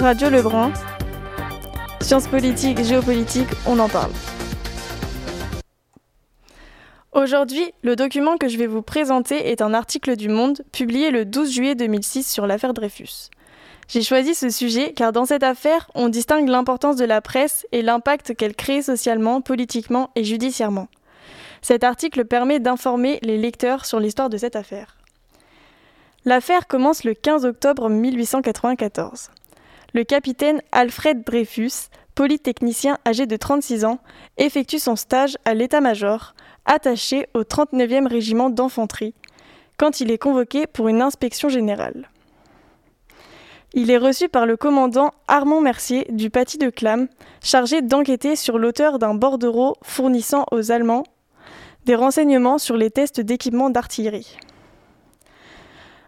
Radio Lebrun. Sciences politiques, géopolitique, on en parle. Aujourd'hui, le document que je vais vous présenter est un article du Monde publié le 12 juillet 2006 sur l'affaire Dreyfus. J'ai choisi ce sujet car dans cette affaire, on distingue l'importance de la presse et l'impact qu'elle crée socialement, politiquement et judiciairement. Cet article permet d'informer les lecteurs sur l'histoire de cette affaire. L'affaire commence le 15 octobre 1894. Le capitaine Alfred Dreyfus, polytechnicien âgé de 36 ans, effectue son stage à l'état-major, attaché au 39e régiment d'infanterie, quand il est convoqué pour une inspection générale. Il est reçu par le commandant Armand Mercier du Paty de Clam, chargé d'enquêter sur l'auteur d'un bordereau fournissant aux Allemands des renseignements sur les tests d'équipement d'artillerie.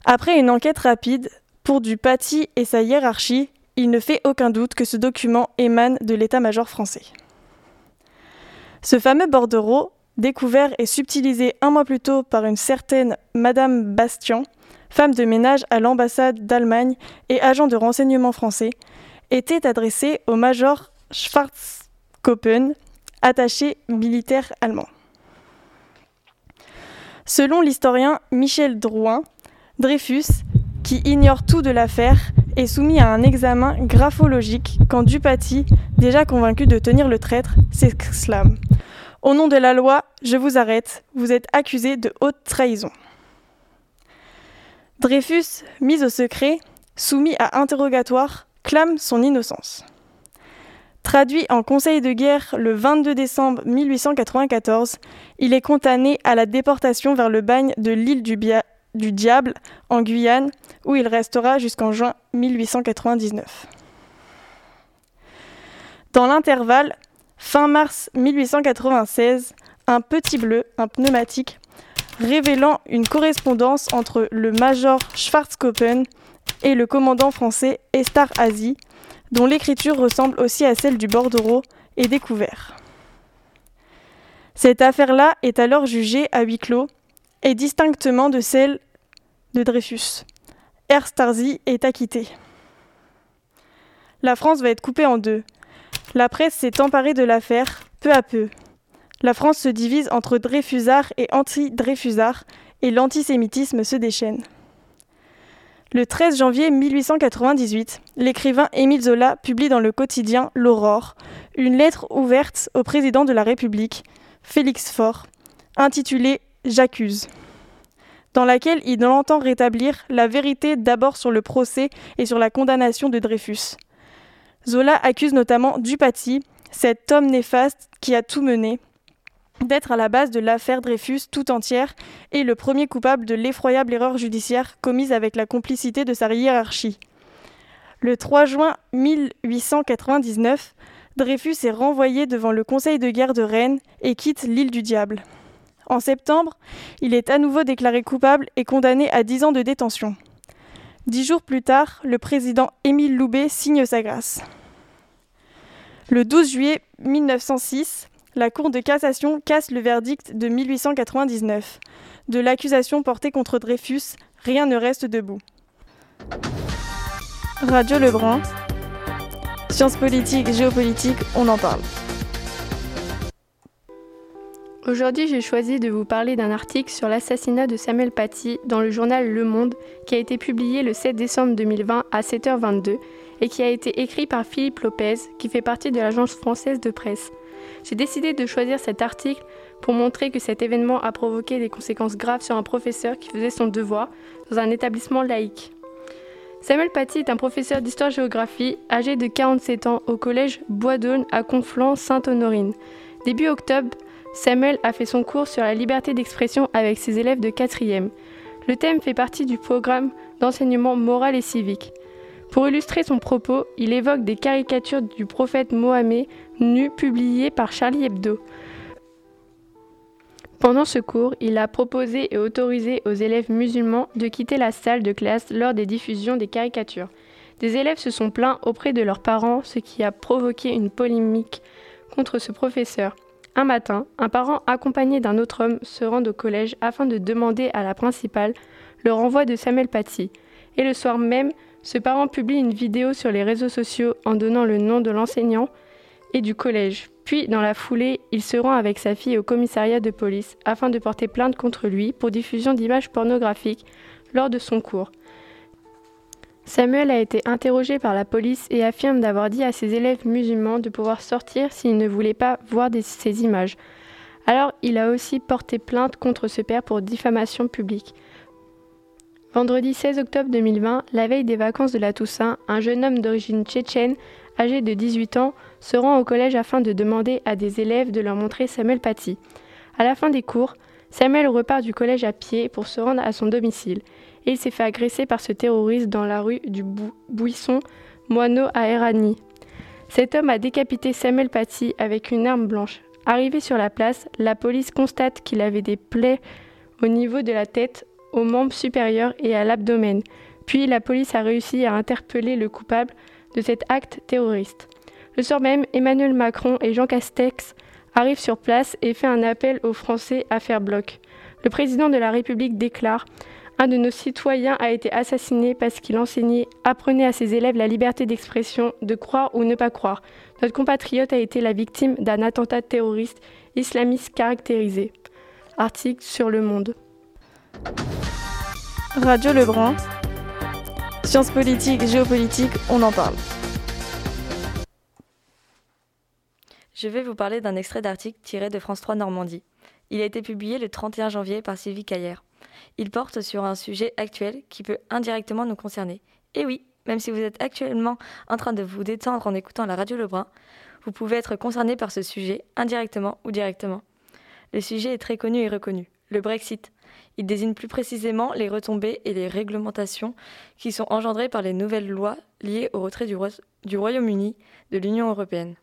Après une enquête rapide, pour du Paty et sa hiérarchie, il ne fait aucun doute que ce document émane de l'état-major français. Ce fameux bordereau, découvert et subtilisé un mois plus tôt par une certaine Madame Bastian, femme de ménage à l'ambassade d'Allemagne et agent de renseignement français, était adressé au major Schwarzkoppen, attaché militaire allemand. Selon l'historien Michel Drouin, Dreyfus, qui ignore tout de l'affaire, est soumis à un examen graphologique quand Dupaty, déjà convaincu de tenir le traître, s'exclame Au nom de la loi, je vous arrête, vous êtes accusé de haute trahison. Dreyfus, mis au secret, soumis à interrogatoire, clame son innocence. Traduit en conseil de guerre le 22 décembre 1894, il est condamné à la déportation vers le bagne de l'île du, du Diable en Guyane, où il restera jusqu'en juin 1899. Dans l'intervalle, fin mars 1896, un petit bleu, un pneumatique, révélant une correspondance entre le major Schwarzkoppen et le commandant français Estar Azy, dont l'écriture ressemble aussi à celle du bordereau, est découvert. Cette affaire-là est alors jugée à huis clos et distinctement de celle de Dreyfus. Erstarzi est acquitté. La France va être coupée en deux. La presse s'est emparée de l'affaire peu à peu. La France se divise entre Dreyfusards et anti-Dreyfusards et l'antisémitisme se déchaîne. Le 13 janvier 1898, l'écrivain Émile Zola publie dans le quotidien L'Aurore une lettre ouverte au président de la République, Félix Faure, intitulée J'accuse dans laquelle il entend rétablir la vérité d'abord sur le procès et sur la condamnation de Dreyfus. Zola accuse notamment Dupaty, cet homme néfaste qui a tout mené, d'être à la base de l'affaire Dreyfus tout entière et le premier coupable de l'effroyable erreur judiciaire commise avec la complicité de sa hiérarchie. Le 3 juin 1899, Dreyfus est renvoyé devant le Conseil de guerre de Rennes et quitte l'île du Diable. En septembre, il est à nouveau déclaré coupable et condamné à 10 ans de détention. Dix jours plus tard, le président Émile Loubet signe sa grâce. Le 12 juillet 1906, la Cour de cassation casse le verdict de 1899. De l'accusation portée contre Dreyfus, rien ne reste debout. Radio Lebrun. Sciences politiques, géopolitique, on en parle. Aujourd'hui, j'ai choisi de vous parler d'un article sur l'assassinat de Samuel Paty dans le journal Le Monde qui a été publié le 7 décembre 2020 à 7h22 et qui a été écrit par Philippe Lopez qui fait partie de l'agence française de presse. J'ai décidé de choisir cet article pour montrer que cet événement a provoqué des conséquences graves sur un professeur qui faisait son devoir dans un établissement laïque. Samuel Paty est un professeur d'histoire-géographie âgé de 47 ans au collège Bois d'Aulne à Conflans-Sainte-Honorine. Début octobre, Samuel a fait son cours sur la liberté d'expression avec ses élèves de 4e. Le thème fait partie du programme d'enseignement moral et civique. Pour illustrer son propos, il évoque des caricatures du prophète Mohammed nu publiées par Charlie Hebdo. Pendant ce cours, il a proposé et autorisé aux élèves musulmans de quitter la salle de classe lors des diffusions des caricatures. Des élèves se sont plaints auprès de leurs parents, ce qui a provoqué une polémique contre ce professeur. Un matin, un parent accompagné d'un autre homme se rend au collège afin de demander à la principale le renvoi de Samuel Paty. Et le soir même, Ce parent publie une vidéo sur les réseaux sociaux en donnant le nom de l'enseignant et du collège. Puis, dans la foulée, il se rend avec sa fille au commissariat de police afin de porter plainte contre lui pour diffusion d'images pornographiques lors de son cours. Samuel a été interrogé par la police et affirme d'avoir dit à ses élèves musulmans de pouvoir sortir s'ils ne voulaient pas voir ces images. Alors, il a aussi porté plainte contre ce père pour diffamation publique. Vendredi 16 octobre 2020, la veille des vacances de la Toussaint, un jeune homme d'origine tchétchène, âgé de 18 ans, se rend au collège afin de demander à des élèves de leur montrer Samuel Paty. À la fin des cours, Samuel repart du collège à pied pour se rendre à son domicile et il s'est fait agresser par ce terroriste dans la rue du Buisson, Moineau à Erani. Cet homme a décapité Samuel Paty avec une arme blanche. Arrivé sur la place, la police constate qu'il avait des plaies au niveau de la tête, aux membres supérieurs et à l'abdomen. Puis la police a réussi à interpeller le coupable de cet acte terroriste. Le soir même, Emmanuel Macron et Jean Castex arrivent sur place et fait un appel aux Français à faire bloc. Le président de la République déclare un de nos citoyens a été assassiné parce qu'il enseignait, apprenait à ses élèves la liberté d'expression, de croire ou ne pas croire. Notre compatriote a été la victime d'un attentat terroriste islamiste caractérisé. Article sur Le Monde. Radio Lebrun. Sciences politiques, géopolitique, on en parle. Je vais vous parler d'un extrait d'article tiré de France 3 Normandie. Il a été publié le 31 janvier par Sylvie Caillère. Il porte sur un sujet actuel qui peut indirectement nous concerner. Et oui, même si vous êtes actuellement en train de vous détendre en écoutant la radio Lebrun, vous pouvez être concerné par ce sujet indirectement ou directement. Le sujet est très connu et reconnu, le Brexit. Il désigne plus précisément les retombées et les réglementations qui sont engendrées par les nouvelles lois liées au retrait du, du Royaume-Uni de l'Union européenne.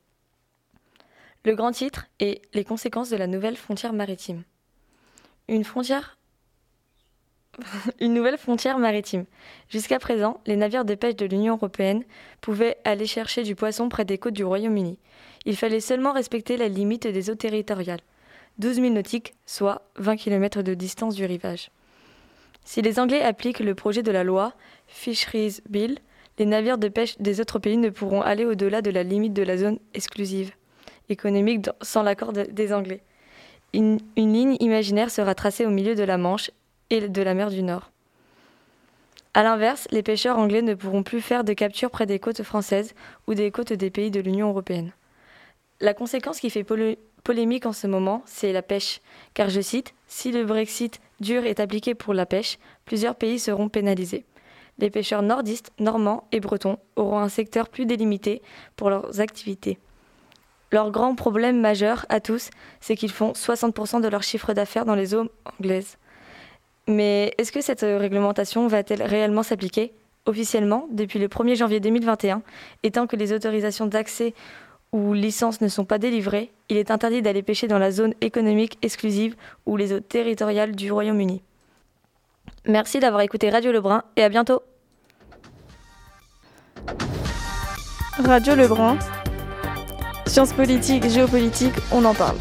Le grand titre est Les conséquences de la nouvelle frontière maritime. Une frontière une nouvelle frontière maritime. Jusqu'à présent, les navires de pêche de l'Union européenne pouvaient aller chercher du poisson près des côtes du Royaume-Uni. Il fallait seulement respecter la limite des eaux territoriales, 12 000 nautiques, soit 20 km de distance du rivage. Si les Anglais appliquent le projet de la loi Fisheries Bill, les navires de pêche des autres pays ne pourront aller au-delà de la limite de la zone exclusive économique sans l'accord des Anglais. Une, ligne imaginaire sera tracée au milieu de la Manche et de la mer du Nord. A l'inverse, les pêcheurs anglais ne pourront plus faire de capture près des côtes françaises ou des côtes des pays de l'Union européenne. La conséquence qui fait polémique en ce moment, c'est la pêche, car je cite, Si le Brexit dur est appliqué pour la pêche, plusieurs pays seront pénalisés. Les pêcheurs nordistes, normands et bretons auront un secteur plus délimité pour leurs activités. Leur grand problème majeur à tous, c'est qu'ils font 60% de leur chiffre d'affaires dans les eaux anglaises. Mais est-ce que cette réglementation va-t-elle réellement s'appliquer Officiellement, depuis le 1er janvier 2021, et tant que les autorisations d'accès ou licences ne sont pas délivrées, il est interdit d'aller pêcher dans la zone économique exclusive ou les eaux territoriales du Royaume-Uni. Merci d'avoir écouté Radio Lebrun et à bientôt. Radio Lebrun Sciences politiques, géopolitique, on en parle.